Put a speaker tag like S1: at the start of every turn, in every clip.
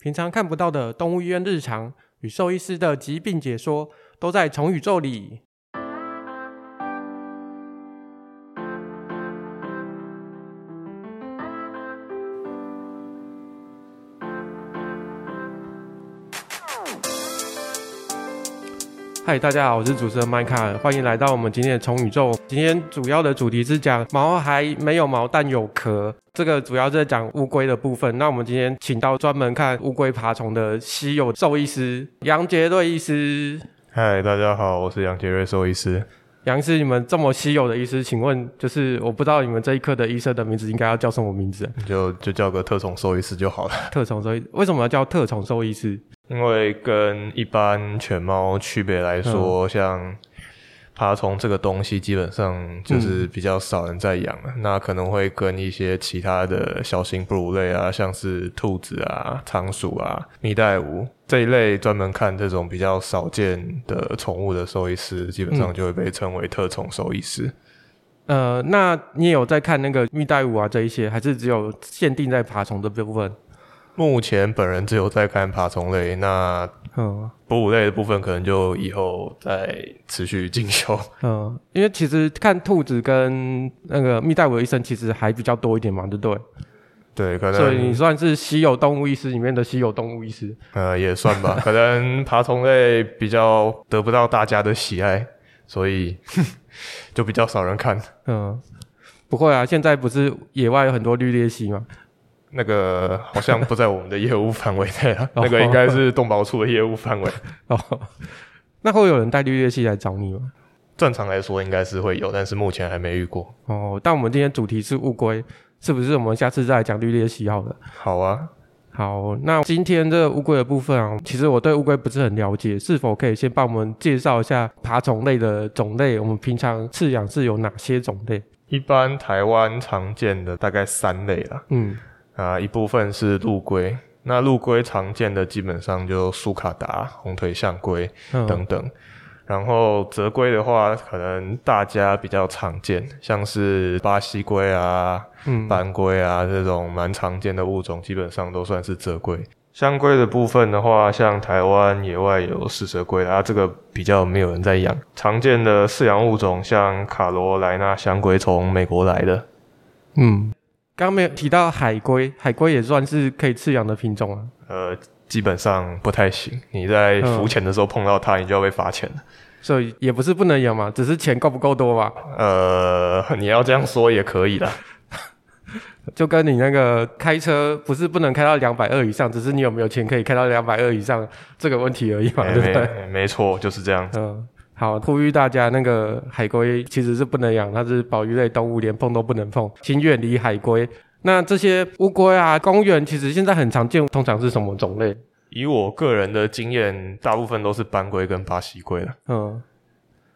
S1: 平常看不到的动物医院日常与兽医师的疾病解说，都在宠宇宙里。嗨，大家好，我是主持人麦卡，欢迎来到我们今天的虫宇宙。今天主要的主题是讲毛还没有毛但有壳，这个主要是在讲乌龟的部分。那我们今天请到专门看乌龟爬虫的稀有兽医师杨杰瑞医师。
S2: 嗨，大家好，我是杨杰瑞兽医师。
S1: 杨医师，你们这么稀有的医师，请问就是我不知道你们这一科的医生的名字应该要叫什么名字？
S2: 就就叫个特宠兽医师就好了。
S1: 特宠兽医，为什么要叫特宠兽医师？
S2: 因为跟一般犬猫区别来说，嗯、像爬虫这个东西，基本上就是比较少人在养了。嗯、那可能会跟一些其他的小型哺乳类啊，像是兔子啊、仓鼠啊、蜜袋鼯这一类专门看这种比较少见的宠物的兽医师，基本上就会被称为特宠兽医师。
S1: 嗯、呃，那你也有在看那个蜜袋鼯啊这一些，还是只有限定在爬虫的部分？
S2: 目前本人只有在看爬虫类，那嗯，哺乳类的部分可能就以后再持续进修。
S1: 嗯，因为其实看兔子跟那个蜜袋鼯医生其实还比较多一点嘛，对不对？
S2: 对，可能。
S1: 所以你算是稀有动物医师里面的稀有动物医师。
S2: 呃，也算吧。可能爬虫类比较得不到大家的喜爱，所以 就比较少人看。
S1: 嗯，不会啊，现在不是野外有很多绿鬣蜥吗？
S2: 那个好像不在我们的业务范围内了，那个应该是动保处的业务范围。
S1: 哦，那会有人带绿鬣蜥来找你吗？
S2: 正常来说应该是会有，但是目前还没遇过。
S1: 哦，但我们今天主题是乌龟，是不是？我们下次再来讲绿鬣蜥好了。
S2: 好啊，
S1: 好，那今天这个乌龟的部分啊，其实我对乌龟不是很了解，是否可以先帮我们介绍一下爬虫类的种类？我们平常饲养是有哪些种类？
S2: 一般台湾常见的大概三类啦。嗯。啊，一部分是陆龟，那陆龟常见的基本上就苏卡达、红腿象龟等等。嗯、然后泽龟的话，可能大家比较常见，像是巴西龟啊、嗯、斑龟啊这种蛮常见的物种，基本上都算是泽龟。香龟的部分的话，像台湾野外有四蛇龟啊，这个比较没有人在养。常见的饲养物种像卡罗莱纳香龟，从美国来的。嗯。
S1: 刚刚没有提到海龟，海龟也算是可以饲养的品种啊。
S2: 呃，基本上不太行。你在浮潜的时候碰到它，你就要被罚钱了。
S1: 所以也不是不能养嘛，只是钱够不够多嘛。
S2: 呃，你要这样说也可以的。
S1: 就跟你那个开车，不是不能开到两百二以上，只是你有没有钱可以开到两百二以上这个问题而已嘛，欸、对不对？
S2: 没错，就是这样。嗯。
S1: 好，呼吁大家，那个海龟其实是不能养，它是保育类动物，连碰都不能碰，请远离海龟。那这些乌龟啊，公园其实现在很常见，通常是什么种类？
S2: 以我个人的经验，大部分都是斑龟跟巴西龟了。
S1: 嗯，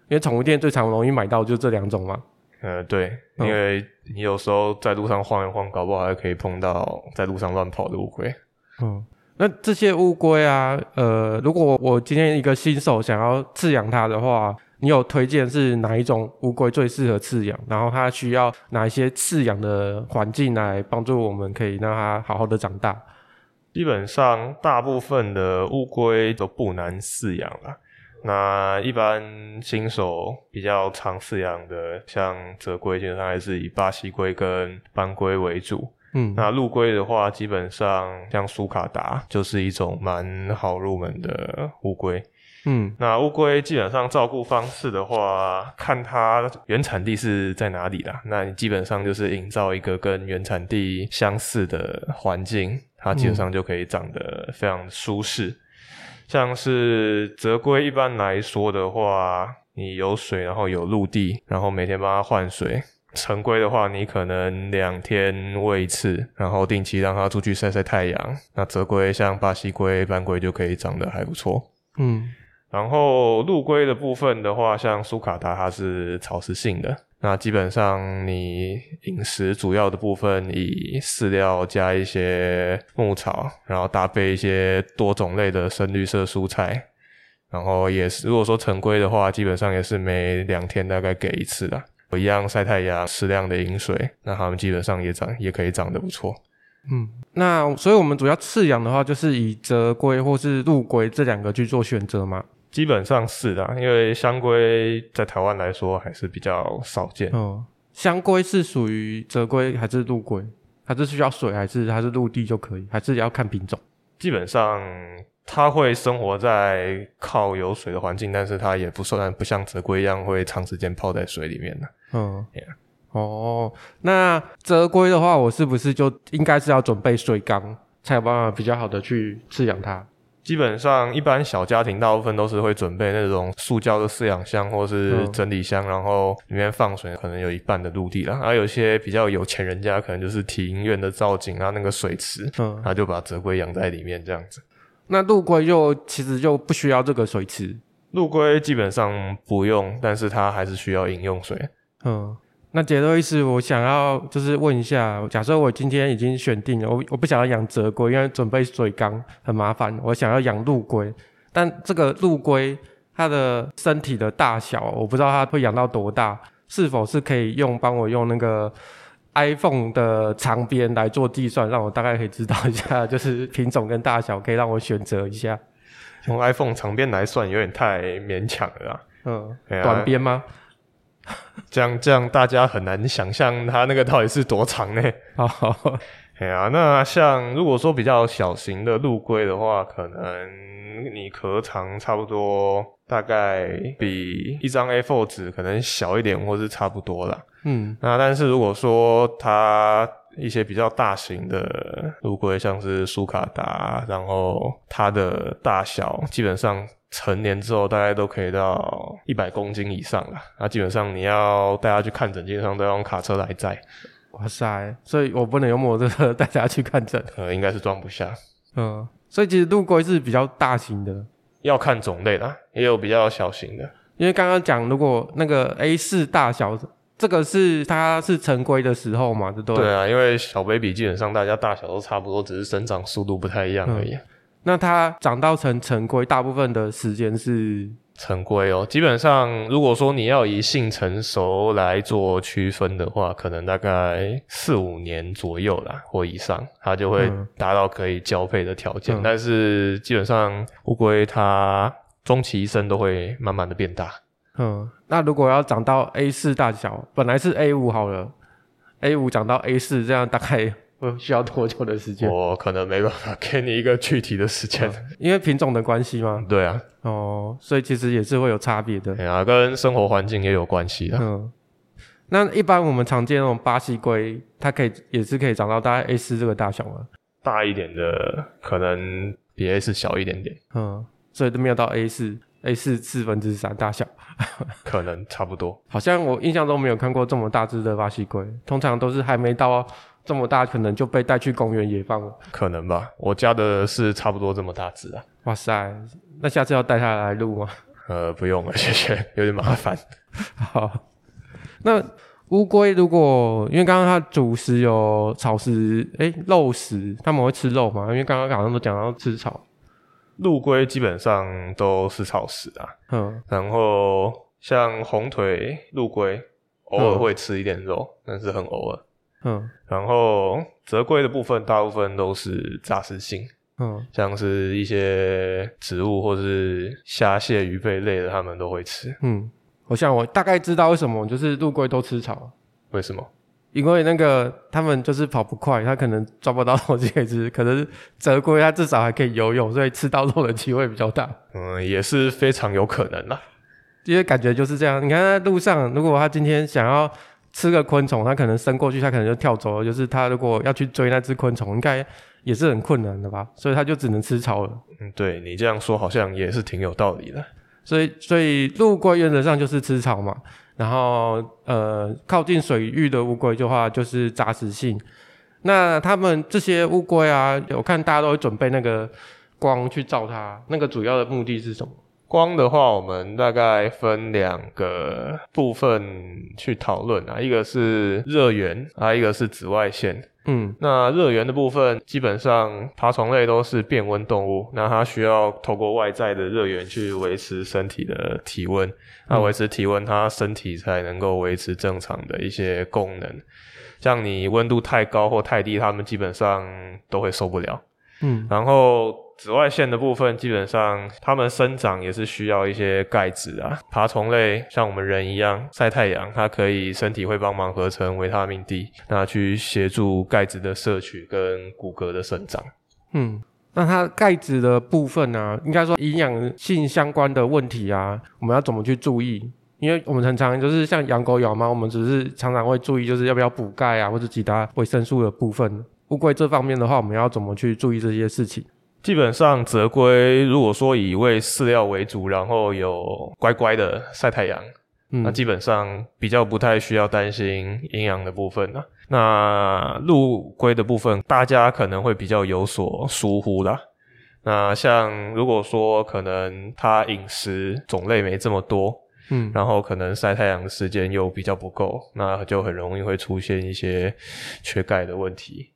S1: 因为宠物店最常容易买到就这两种嘛。
S2: 呃，对，因为你有时候在路上晃一晃，搞不好还可以碰到在路上乱跑的乌龟。
S1: 嗯。那这些乌龟啊，呃，如果我今天一个新手想要饲养它的话，你有推荐是哪一种乌龟最适合饲养？然后它需要哪一些饲养的环境来帮助我们可以让它好好的长大？
S2: 基本上大部分的乌龟都不难饲养了。那一般新手比较常饲养的，像泽龟，基本上还是以巴西龟跟斑龟为主。嗯，那陆龟的话，基本上像苏卡达就是一种蛮好入门的乌龟。嗯，那乌龟基本上照顾方式的话，看它原产地是在哪里啦。那你基本上就是营造一个跟原产地相似的环境，它基本上就可以长得非常舒适。嗯、像是泽龟一般来说的话，你有水，然后有陆地，然后每天帮它换水。成龟的话，你可能两天喂一次，然后定期让它出去晒晒太阳。那泽龟像巴西龟、斑龟就可以长得还不错。嗯，然后陆龟的部分的话，像苏卡达它是草食性的，那基本上你饮食主要的部分以饲料加一些牧草，然后搭配一些多种类的深绿色蔬菜，然后也是如果说成龟的话，基本上也是每两天大概给一次的。一样晒太阳，适量的饮水，那它们基本上也长，也可以长得不错。
S1: 嗯，那所以我们主要饲养的话，就是以泽龟或是陆龟这两个去做选择吗？
S2: 基本上是的，因为香龟在台湾来说还是比较少见。
S1: 哦，香龟是属于泽龟还是陆龟？还是需要水，还是还是陆地就可以？还是要看品种？
S2: 基本上它会生活在靠有水的环境，但是它也不算不像泽龟一样会长时间泡在水里面的。嗯，Yeah.
S1: 哦，那折龟的话，我是不是就应该是要准备水缸，才有办法比较好的去饲养它？
S2: 基本上，一般小家庭大部分都是会准备那种塑胶的饲养箱或是整理箱，嗯、然后里面放水，可能有一半的陆地啦。然后有些比较有钱人家，可能就是体营院的造景啊，那个水池，嗯，他就把折龟养在里面这样子。
S1: 那陆龟就其实就不需要这个水池，
S2: 陆龟基本上不用，但是它还是需要饮用水，
S1: 嗯。那杰洛伊斯，我想要就是问一下，假设我今天已经选定了，我我不想要养泽龟，因为准备水缸很麻烦，我想要养陆龟，但这个陆龟它的身体的大小，我不知道它会养到多大，是否是可以用帮我用那个 iPhone 的长边来做计算，让我大概可以知道一下，就是品种跟大小，可以让我选择一下。
S2: 用 iPhone 长边来算有点太勉强了啦，
S1: 嗯，啊、短边吗？
S2: 这 样这样，大家很难想象它那个到底是多长呢？哎呀，那像如果说比较小型的陆龟的话，可能你壳长差不多，大概比一张 A4 纸可能小一点，或是差不多啦。嗯，那但是如果说它一些比较大型的陆龟，像是苏卡达，然后它的大小基本上。成年之后大概都可以到一百公斤以上了，那基本上你要带它去看诊，基本上都要用卡车来载。
S1: 哇塞！所以我不能用摩托车 带它去看诊。
S2: 呃，应该是装不下。
S1: 嗯，所以其实陆龟是比较大型的，
S2: 要看种类啦，也有比较小型的。
S1: 因为刚刚讲，如果那个 A 四大小，这个是它是成龟的时候嘛，对不对？
S2: 对啊，因为小 baby 基本上大家大小都差不多，只是生长速度不太一样而已。嗯
S1: 那它长到成成龟，大部分的时间是
S2: 成龟哦。基本上，如果说你要以性成熟来做区分的话，可能大概四五年左右啦，或以上，它就会达到可以交配的条件。嗯、但是基本上，乌龟它终其一生都会慢慢的变大。
S1: 嗯，那如果要长到 A 四大小，本来是 A 五好了，A 五长到 A 四，这样大概。需要多久的时间？
S2: 我可能没办法给你一个具体的时间，
S1: 因为品种的关系吗？
S2: 对啊，
S1: 哦，所以其实也是会有差别的。
S2: 对啊，跟生活环境也有关系的。
S1: 嗯，那一般我们常见那种巴西龟，它可以也是可以长到大概 A 四这个大小吗？
S2: 大一点的可能比 A 四小一点点。
S1: 嗯，所以都没有到 A 四，A 四四分之三大小，
S2: 可能差不多。
S1: 好像我印象中没有看过这么大只的巴西龟，通常都是还没到。这么大可能就被带去公园野放了，
S2: 可能吧。我家的是差不多这么大只啊。
S1: 哇塞，那下次要带它来录吗？
S2: 呃，不用了，谢谢，有点麻烦。
S1: 好，那乌龟如果因为刚刚它主食有草食，诶、欸，肉食，他们会吃肉吗？因为刚刚好像都讲到吃草。
S2: 陆龟基本上都是草食啊。嗯。然后像红腿陆龟偶尔会吃一点肉，嗯、但是很偶尔。嗯，然后折龟的部分大部分都是杂食性，嗯，像是一些植物或是虾蟹鱼贝类的，他们都会吃。
S1: 嗯，我想我大概知道为什么，就是陆龟都吃草。
S2: 为什么？
S1: 因为那个他们就是跑不快，他可能抓不到东西可以吃。可是折龟它至少还可以游泳，所以吃到肉的机会比较大。
S2: 嗯，也是非常有可能啦。
S1: 因为感觉就是这样。你看在路上，如果他今天想要。吃个昆虫，它可能伸过去，它可能就跳走了。就是它如果要去追那只昆虫，应该也是很困难的吧？所以它就只能吃草了。
S2: 嗯，对，你这样说好像也是挺有道理的。
S1: 所以，所以陆龟原则上就是吃草嘛。然后，呃，靠近水域的乌龟的话就是杂食性。那他们这些乌龟啊，我看大家都会准备那个光去照它，那个主要的目的是什么？
S2: 光的话，我们大概分两个部分去讨论啊，一个是热源啊，一个是紫外线。
S1: 嗯，
S2: 那热源的部分，基本上爬虫类都是变温动物，那它需要透过外在的热源去维持身体的体温，那维持体温，它身体才能够维持正常的一些功能。像你温度太高或太低，它们基本上都会受不了。
S1: 嗯，
S2: 然后。紫外线的部分，基本上它们生长也是需要一些钙质啊。爬虫类像我们人一样晒太阳，它可以身体会帮忙合成维他命 D，那去协助钙质的摄取跟骨骼的生长。
S1: 嗯，那它钙质的部分呢、啊，应该说营养性相关的问题啊，我们要怎么去注意？因为我们很常就是像养狗养猫，我们只是常常会注意，就是要不要补钙啊，或者其他维生素的部分。乌龟这方面的话，我们要怎么去注意这些事情？
S2: 基本上，泽龟如果说以喂饲料为主，然后有乖乖的晒太阳，嗯，那基本上比较不太需要担心营养的部分了。那陆龟的部分，大家可能会比较有所疏忽啦。那像如果说可能它饮食种类没这么多，嗯，然后可能晒太阳的时间又比较不够，那就很容易会出现一些缺钙的问题。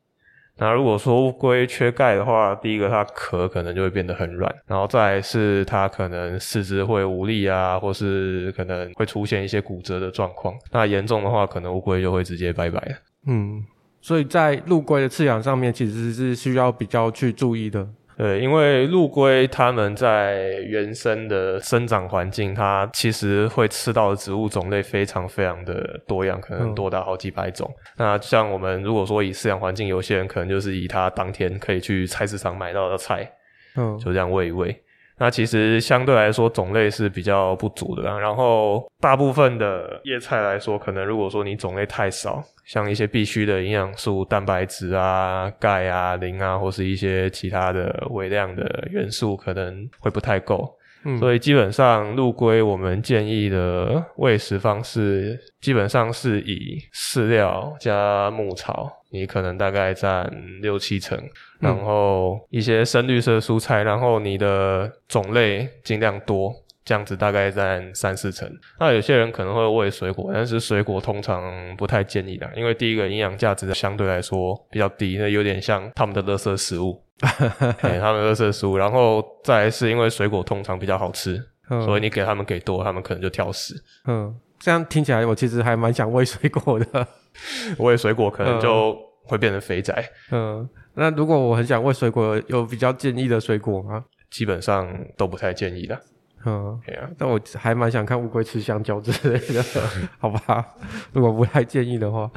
S2: 那如果说乌龟缺钙的话，第一个它壳可能就会变得很软，然后再是它可能四肢会无力啊，或是可能会出现一些骨折的状况。那严重的话，可能乌龟就会直接拜拜。
S1: 嗯，所以在陆龟的饲养上面，其实是需要比较去注意的。
S2: 对，因为陆龟它们在原生的生长环境，它其实会吃到的植物种类非常非常的多样，可能多达好几百种。嗯、那像我们如果说以饲养环境，有些人可能就是以它当天可以去菜市场买到的菜，嗯，就这样喂一喂。那其实相对来说种类是比较不足的啦。然后大部分的叶菜来说，可能如果说你种类太少。像一些必需的营养素，蛋白质啊、钙啊、磷啊，或是一些其他的微量的元素，可能会不太够。嗯，所以基本上陆龟我们建议的喂食方式，基本上是以饲料加牧草，你可能大概占六七成，然后一些深绿色蔬菜，然后你的种类尽量多。这样子大概占三四成。那有些人可能会喂水果，但是水果通常不太建议的，因为第一个营养价值相对来说比较低，那有点像他们的垃圾食物，对，他们的垃圾食物。然后再来是因为水果通常比较好吃，嗯、所以你给他们给多，他们可能就挑食。
S1: 嗯，这样听起来我其实还蛮想喂水果的。
S2: 喂水果可能就会变成肥宅。
S1: 嗯，那如果我很想喂水果，有比较建议的水果吗？
S2: 基本上都不太建议的。
S1: 嗯，对啊，但我还蛮想看乌龟吃香蕉之类的，好吧？如果不太建议的话，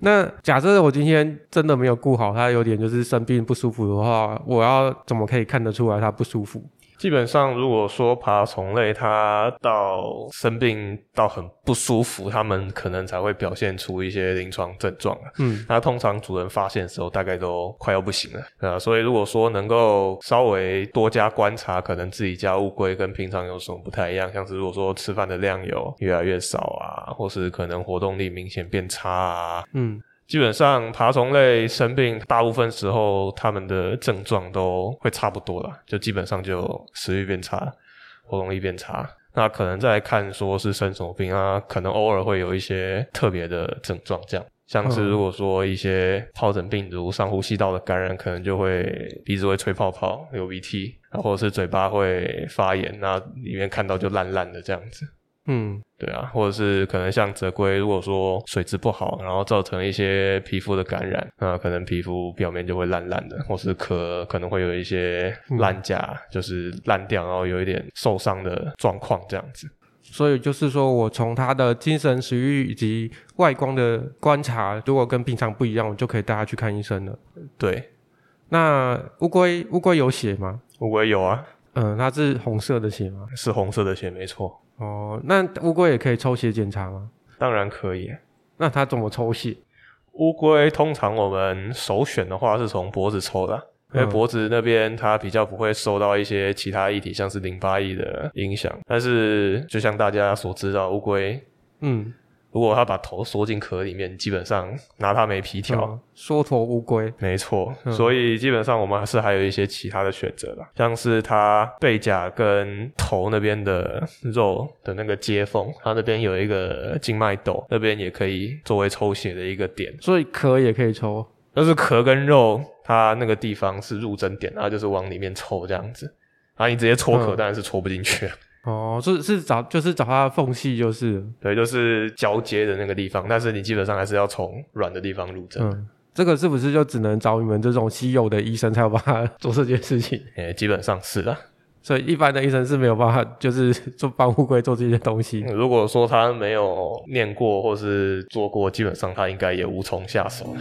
S1: 那假设我今天真的没有顾好，它有点就是生病不舒服的话，我要怎么可以看得出来它不舒服？
S2: 基本上，如果说爬虫类它到生病到很不舒服，它们可能才会表现出一些临床症状。嗯，那通常主人发现的时候，大概都快要不行了。啊，所以如果说能够稍微多加观察，可能自己家乌龟跟平常有什么不太一样，像是如果说吃饭的量有越来越少啊，或是可能活动力明显变差啊，嗯。基本上爬虫类生病，大部分时候它们的症状都会差不多啦，就基本上就食欲变差，活动力变差。那可能再看说是生什么病啊，可能偶尔会有一些特别的症状，这样像是如果说一些疱疹病毒、上呼吸道的感染，可能就会鼻子会吹泡泡、流鼻涕，然后或者是嘴巴会发炎，那里面看到就烂烂的这样子。嗯，对啊，或者是可能像泽龟，如果说水质不好，然后造成一些皮肤的感染，那可能皮肤表面就会烂烂的，或是壳可能会有一些烂甲，嗯、就是烂掉，然后有一点受伤的状况这样子。
S1: 所以就是说我从它的精神、食欲以及外观的观察，如果跟平常不一样，我就可以带它去看医生了。
S2: 对，
S1: 那乌龟乌龟有血吗？
S2: 乌龟有啊，
S1: 嗯，它是红色的血吗？
S2: 是红色的血，没错。
S1: 哦，那乌龟也可以抽血检查吗？
S2: 当然可以。
S1: 那它怎么抽血？
S2: 乌龟通常我们首选的话是从脖子抽的，嗯、因为脖子那边它比较不会受到一些其他液体，像是淋巴液的影响。但是就像大家所知道，乌龟，嗯。如果它把头缩进壳里面，基本上拿它没皮条。
S1: 缩头乌龟，
S2: 没错。嗯、所以基本上我们还是还有一些其他的选择啦，像是它背甲跟头那边的肉的那个接缝，它那边有一个静脉窦，那边也可以作为抽血的一个点。
S1: 所以壳也可以抽。
S2: 但是壳跟肉它那个地方是入针点，然后就是往里面抽这样子，然后你直接戳壳当然是戳不进去。
S1: 哦，是是找就是找它的缝隙，就是
S2: 对，就是交接的那个地方，但是你基本上还是要从软的地方入针。
S1: 嗯，这个是不是就只能找你们这种稀有的医生才有办法 做这件事情？
S2: 诶、欸，基本上是的。
S1: 所以一般的医生是没有办法，就是做帮乌龟做这些东西。
S2: 如果说他没有念过或是做过，基本上他应该也无从下手。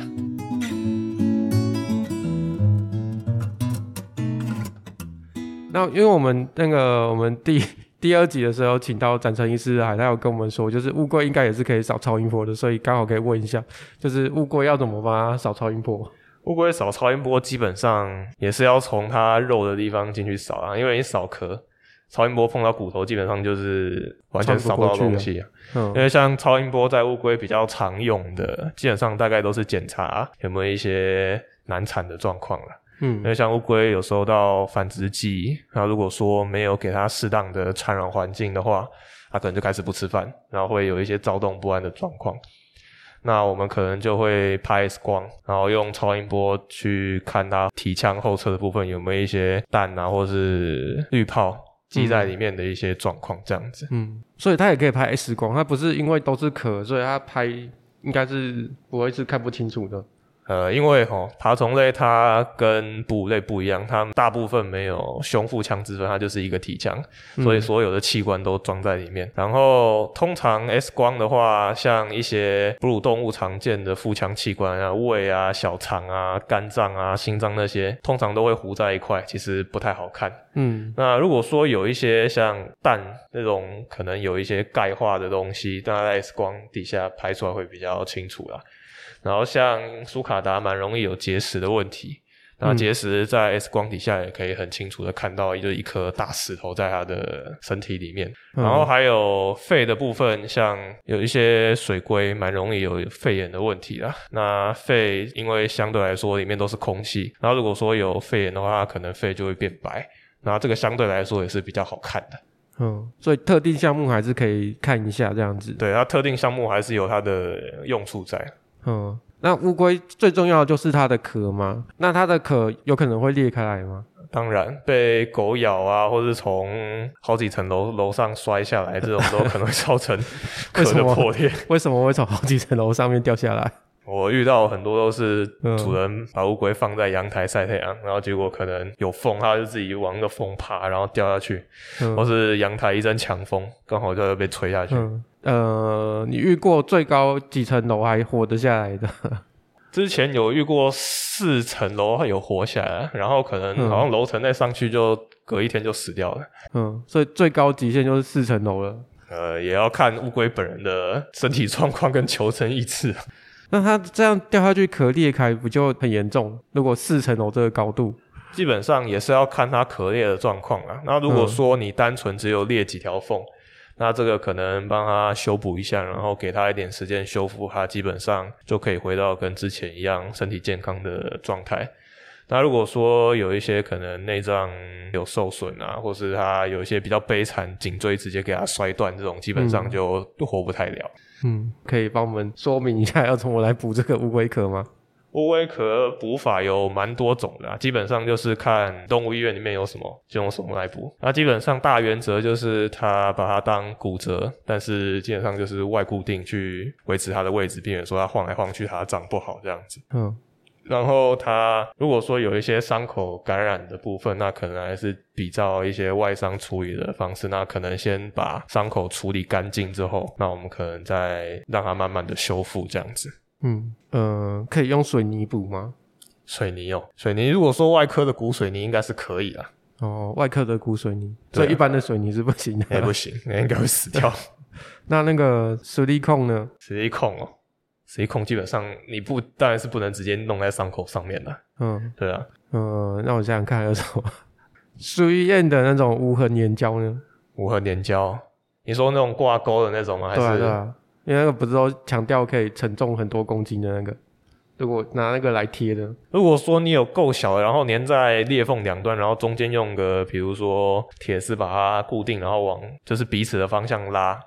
S1: 那因为我们那个我们第第二集的时候请到展成医师来，他有跟我们说，就是乌龟应该也是可以扫超音波的，所以刚好可以问一下，就是乌龟要怎么帮它扫超音波？
S2: 乌龟扫超音波基本上也是要从它肉的地方进去扫啊，因为你扫壳，超音波碰到骨头，基本上就是完全扫不到东西啊。嗯，因为像超音波在乌龟比较常用的，基本上大概都是检查有没有一些难产的状况了。嗯，因为像乌龟有时候到繁殖季，那如果说没有给它适当的产卵环境的话，它可能就开始不吃饭，然后会有一些躁动不安的状况。那我们可能就会拍 X 光，然后用超音波去看它体腔后侧的部分有没有一些蛋啊，或是滤泡积在里面的一些状况，这样子。
S1: 嗯，所以它也可以拍 X 光，它不是因为都是壳，所以它拍应该是不会是看不清楚的。
S2: 呃，因为吼爬虫类它跟哺乳类不一样，它们大部分没有胸腹腔之分，它就是一个体腔，所以所有的器官都装在里面。嗯、然后通常 X 光的话，像一些哺乳动物常见的腹腔器官啊，胃啊、小肠啊、肝脏啊、心脏那些，通常都会糊在一块，其实不太好看。嗯，那如果说有一些像蛋那种可能有一些钙化的东西，那在 X 光底下拍出来会比较清楚啦。然后像苏卡达蛮容易有结石的问题，那结石在 X 光底下也可以很清楚的看到，就一颗大石头在它的身体里面。然后还有肺的部分，像有一些水龟蛮容易有肺炎的问题啦。那肺因为相对来说里面都是空气，然后如果说有肺炎的话，可能肺就会变白。那这个相对来说也是比较好看的。
S1: 嗯，所以特定项目还是可以看一下这样子。
S2: 对，它特定项目还是有它的用处在。
S1: 嗯，那乌龟最重要的就是它的壳吗？那它的壳有可能会裂开来吗？
S2: 当然，被狗咬啊，或是从好几层楼楼上摔下来，这种都可能会造成 壳的破裂。
S1: 为什么会从好几层楼上面掉下来？
S2: 我遇到很多都是主人把乌龟放在阳台晒太阳，然后结果可能有风，它就自己往那个风爬，然后掉下去，嗯、或是阳台一阵强风，刚好就会被吹下去。嗯
S1: 呃，你遇过最高几层楼还活得下来的？
S2: 之前有遇过四层楼还有活下来，然后可能好像楼层再上去就隔一天就死掉了。
S1: 嗯，所以最高极限就是四层楼了。
S2: 呃，也要看乌龟本人的身体状况跟求生意志。
S1: 那它这样掉下去壳裂开不就很严重？如果四层楼这个高度，
S2: 基本上也是要看它壳裂的状况啊。那如果说你单纯只有裂几条缝。那这个可能帮他修补一下，然后给他一点时间修复，它基本上就可以回到跟之前一样身体健康的状态。那如果说有一些可能内脏有受损啊，或是他有一些比较悲惨，颈椎直接给他摔断，这种基本上就活不太了。
S1: 嗯，可以帮我们说明一下要怎么来补这个乌龟壳吗？
S2: 乌龟壳补法有蛮多种的啊，基本上就是看动物医院里面有什么就用什么来补。那基本上大原则就是它把它当骨折，但是基本上就是外固定去维持它的位置，避免说它晃来晃去它长不好这样子。嗯，然后它如果说有一些伤口感染的部分，那可能还是比照一些外伤处理的方式，那可能先把伤口处理干净之后，那我们可能再让它慢慢的修复这样子。
S1: 嗯，呃，可以用水泥补吗？
S2: 水泥哦，水泥如果说外科的骨水泥应该是可以啦。
S1: 哦，外科的骨水泥，所以一般的水泥是不行的。
S2: 也 不行，那应该会死掉。
S1: 那那个矽利康呢？
S2: 矽利康哦，矽利康基本上你不当然是不能直接弄在伤口上面的。嗯，对啊。
S1: 嗯，那我想想看还有什么？苏伊燕的那种无痕粘胶呢？
S2: 无痕粘胶，你说那种挂钩的那种吗？还是？对啊，对啊。
S1: 因为那个不是都强调可以承重很多公斤的那个，如果拿那个来贴的，
S2: 如果说你有够小，然后粘在裂缝两端，然后中间用个比如说铁丝把它固定，然后往就是彼此的方向拉，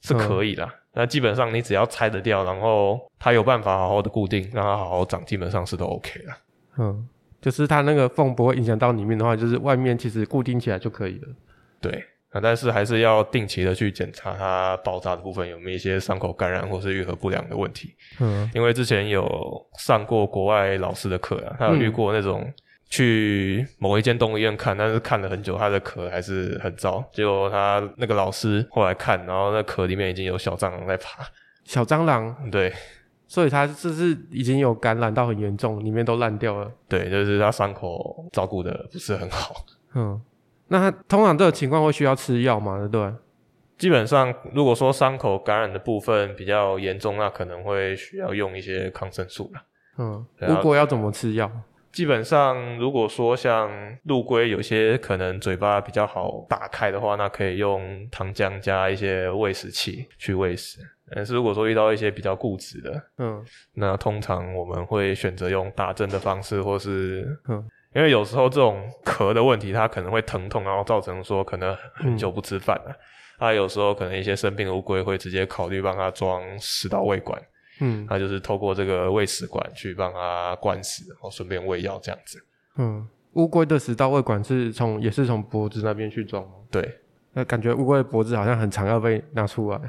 S2: 是可以的。那基本上你只要拆得掉，然后它有办法好好的固定，让它好好长，基本上是都 OK 了。
S1: 嗯，就是它那个缝不会影响到里面的话，就是外面其实固定起来就可以了。
S2: 对，那但是还是要定期的去检查它爆炸的部分有没有一些伤口感染或是愈合不良的问题。
S1: 嗯，
S2: 因为之前有上过国外老师的课啊，他有遇过那种。去某一间动物医院看，但是看了很久，它的壳还是很糟。结果他那个老师后来看，然后那壳里面已经有小蟑螂在爬。
S1: 小蟑螂？
S2: 对。
S1: 所以它这是已经有感染到很严重，里面都烂掉了。
S2: 对，就是它伤口照顾的不是很好。
S1: 嗯，那它通常这个情况会需要吃药吗？对不对？
S2: 基本上，如果说伤口感染的部分比较严重，那可能会需要用一些抗生素了。
S1: 嗯，如果要怎么吃药？
S2: 基本上，如果说像陆龟有些可能嘴巴比较好打开的话，那可以用糖浆加一些喂食器去喂食。但是如果说遇到一些比较固执的，嗯，那通常我们会选择用打针的方式，或是，嗯，因为有时候这种壳的问题，它可能会疼痛，然后造成说可能很久不吃饭了。它、嗯啊、有时候可能一些生病的乌龟会直接考虑帮它装食道胃管。嗯，他就是透过这个喂食管去帮他灌食，然后顺便喂药这样子。
S1: 嗯，乌龟的食道胃管是从也是从脖子那边去装吗？
S2: 对，
S1: 那感觉乌龟的脖子好像很长，要被拿出来。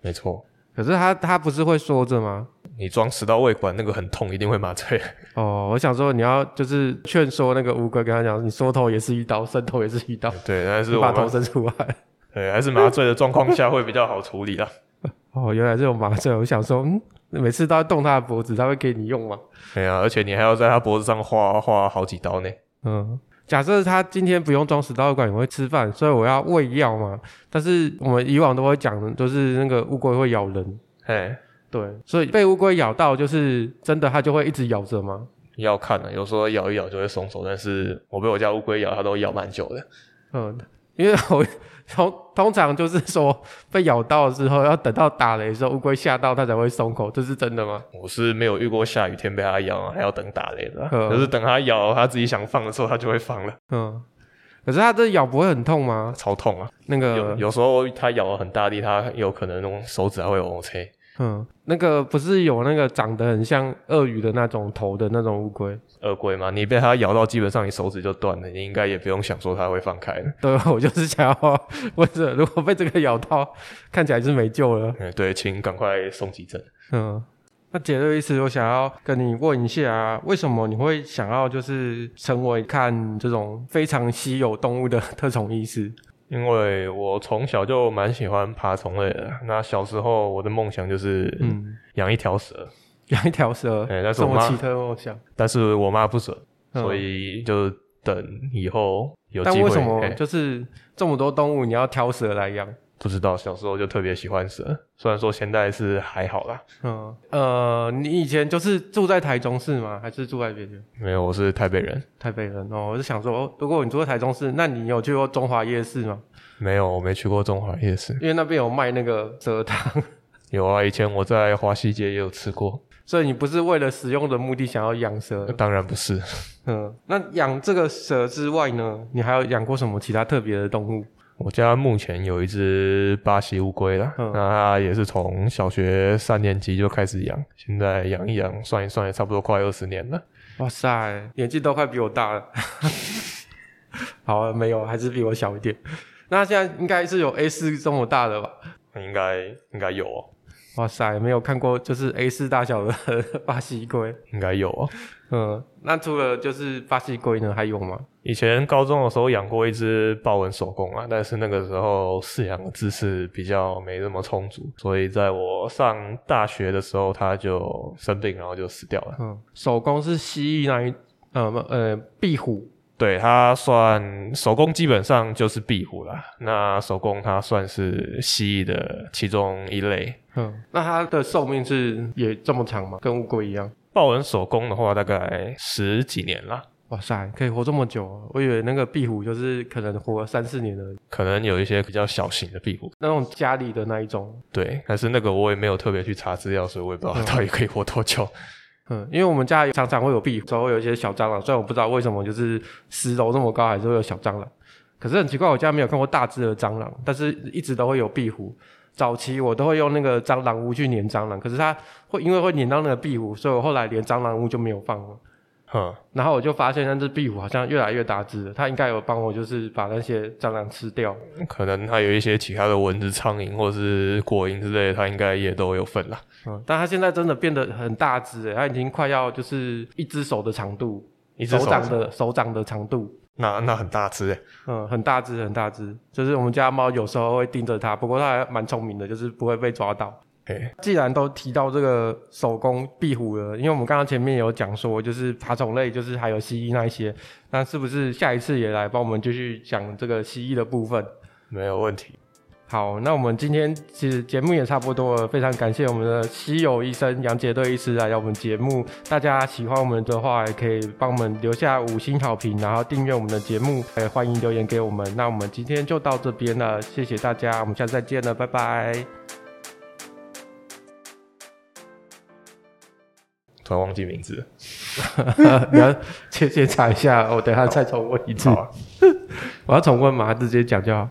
S2: 没错，
S1: 可是它它不是会缩着吗？
S2: 你装食道胃管那个很痛，一定会麻醉。
S1: 哦，我想说你要就是劝说那个乌龟，跟他讲，你缩头也是一刀，伸头也是一刀。
S2: 对，但是我
S1: 把头伸出来。
S2: 对，还是麻醉的状况下会比较好处理啦。
S1: 哦，原来这种麻醉，我想说，嗯。每次都要动他的脖子，他会给你用吗？
S2: 对啊，而且你还要在他脖子上划划好几刀呢。
S1: 嗯，假设他今天不用装食道喂管，也会吃饭，所以我要喂药嘛。但是我们以往都会讲的，就是那个乌龟会咬人。
S2: 哎，
S1: 对，所以被乌龟咬到，就是真的，它就会一直咬着吗？
S2: 要看啊，有时候咬一咬就会松手，但是我被我家乌龟咬，它都咬蛮久的。
S1: 嗯，因为我。通通常就是说被咬到之后，要等到打雷的时候，乌龟吓到它才会松口，这是真的吗？
S2: 我是没有遇过下雨天被它咬，还要等打雷的。可、嗯、是等它咬，它自己想放的时候，它就会放了。嗯，
S1: 可是它这咬不会很痛吗？
S2: 超痛啊！
S1: 那个
S2: 有有时候它咬了很大力，它有可能那种手指还会往切。
S1: 嗯，那个不是有那个长得很像鳄鱼的那种头的那种乌龟，
S2: 鳄龟吗？你被它咬到，基本上你手指就断了，你应该也不用想说它会放开了。
S1: 对，我就是想要问这，如果被这个咬到，看起来是没救了。
S2: 嗯，对，请赶快送急诊。
S1: 嗯，那杰瑞医师，我想要跟你问一下，为什么你会想要就是成为看这种非常稀有动物的特种医师？
S2: 因为我从小就蛮喜欢爬虫类的，那小时候我的梦想就是养一条蛇，
S1: 养、嗯、一条蛇，
S2: 哎，但是我妈
S1: 奇特梦想，
S2: 但是我妈不准，嗯、所以就等以后有机会。
S1: 但为什么就是这么多动物，你要挑蛇来养？
S2: 不知道，小时候就特别喜欢蛇，虽然说现在是还好啦。
S1: 嗯，呃，你以前就是住在台中市吗？还是住在别地？
S2: 没有，我是台北人。
S1: 台北人哦，我是想说，如果你住在台中市，那你有去过中华夜市吗？
S2: 没有，我没去过中华夜市，
S1: 因为那边有卖那个蛇汤。
S2: 有啊，以前我在华西街也有吃过。
S1: 所以你不是为了使用的目的想要养蛇？
S2: 当然不是。
S1: 嗯，那养这个蛇之外呢，你还有养过什么其他特别的动物？
S2: 我家目前有一只巴西乌龟啦，嗯、那它也是从小学三年级就开始养，现在养一养，算一算也差不多快二十年了。
S1: 哇塞，年纪都快比我大了。好，没有，还是比我小一点。那现在应该是有 A 四这么大的吧？
S2: 应该应该有哦。
S1: 哇塞，没有看过就是 A 四大小的巴西龟，
S2: 应该有啊。
S1: 嗯，那除了就是巴西龟呢，还有吗？
S2: 以前高中的时候养过一只豹纹守宫啊，但是那个时候饲养的知识比较没那么充足，所以在我上大学的时候，它就生病，然后就死掉了。
S1: 嗯，守宫是蜥蜴那一，呃呃，壁虎。
S2: 对，它算手工，基本上就是壁虎啦。那手工它算是蜥蜴的其中一类。
S1: 嗯，那它的寿命是也这么长吗？跟乌龟一样？
S2: 豹纹手工的话，大概十几年啦。
S1: 哇塞，可以活这么久啊！我以为那个壁虎就是可能活三四年而已。
S2: 可能有一些比较小型的壁虎，
S1: 那种家里的那一种。
S2: 对，但是那个我也没有特别去查资料，所以我也不知道它到底可以活多久。
S1: 嗯，嗯因为我们家常常会有壁虎，之后会有一些小蟑螂，虽然我不知道为什么，就是十楼那么高还是会有小蟑螂。可是很奇怪，我家没有看过大只的蟑螂，但是一直都会有壁虎。早期我都会用那个蟑螂屋去粘蟑螂，可是它会因为会粘到那个壁虎，所以我后来连蟑螂屋就没有放了。
S2: 哼，
S1: 然后我就发现那只壁虎好像越来越大只了，它应该有帮我就是把那些蟑螂吃掉。
S2: 可能它有一些其他的蚊子、苍蝇或是果蝇之类的，它应该也都有份啦。
S1: 嗯，但它现在真的变得很大只，它已经快要就是一只手的长度，一只手掌的手掌的长度。
S2: 那那很大只诶，
S1: 嗯，很大只，很大只。就是我们家猫有时候会盯着它，不过它还蛮聪明的，就是不会被抓到。
S2: 欸、
S1: 既然都提到这个手工壁虎了，因为我们刚刚前面有讲说，就是爬虫类，就是还有蜥蜴那一些，那是不是下一次也来帮我们继续讲这个蜥蜴的部分？
S2: 没有问题。
S1: 好，那我们今天其实节目也差不多了，非常感谢我们的稀有医生杨杰队医师来到我们节目。大家喜欢我们的话，也可以帮我们留下五星好评，然后订阅我们的节目，也欢迎留言给我们。那我们今天就到这边了，谢谢大家，我们下次再见了，拜拜。
S2: 突然忘记名字，
S1: 你要先先查一下，我等下再重问一次。我要重问吗？直接讲就好。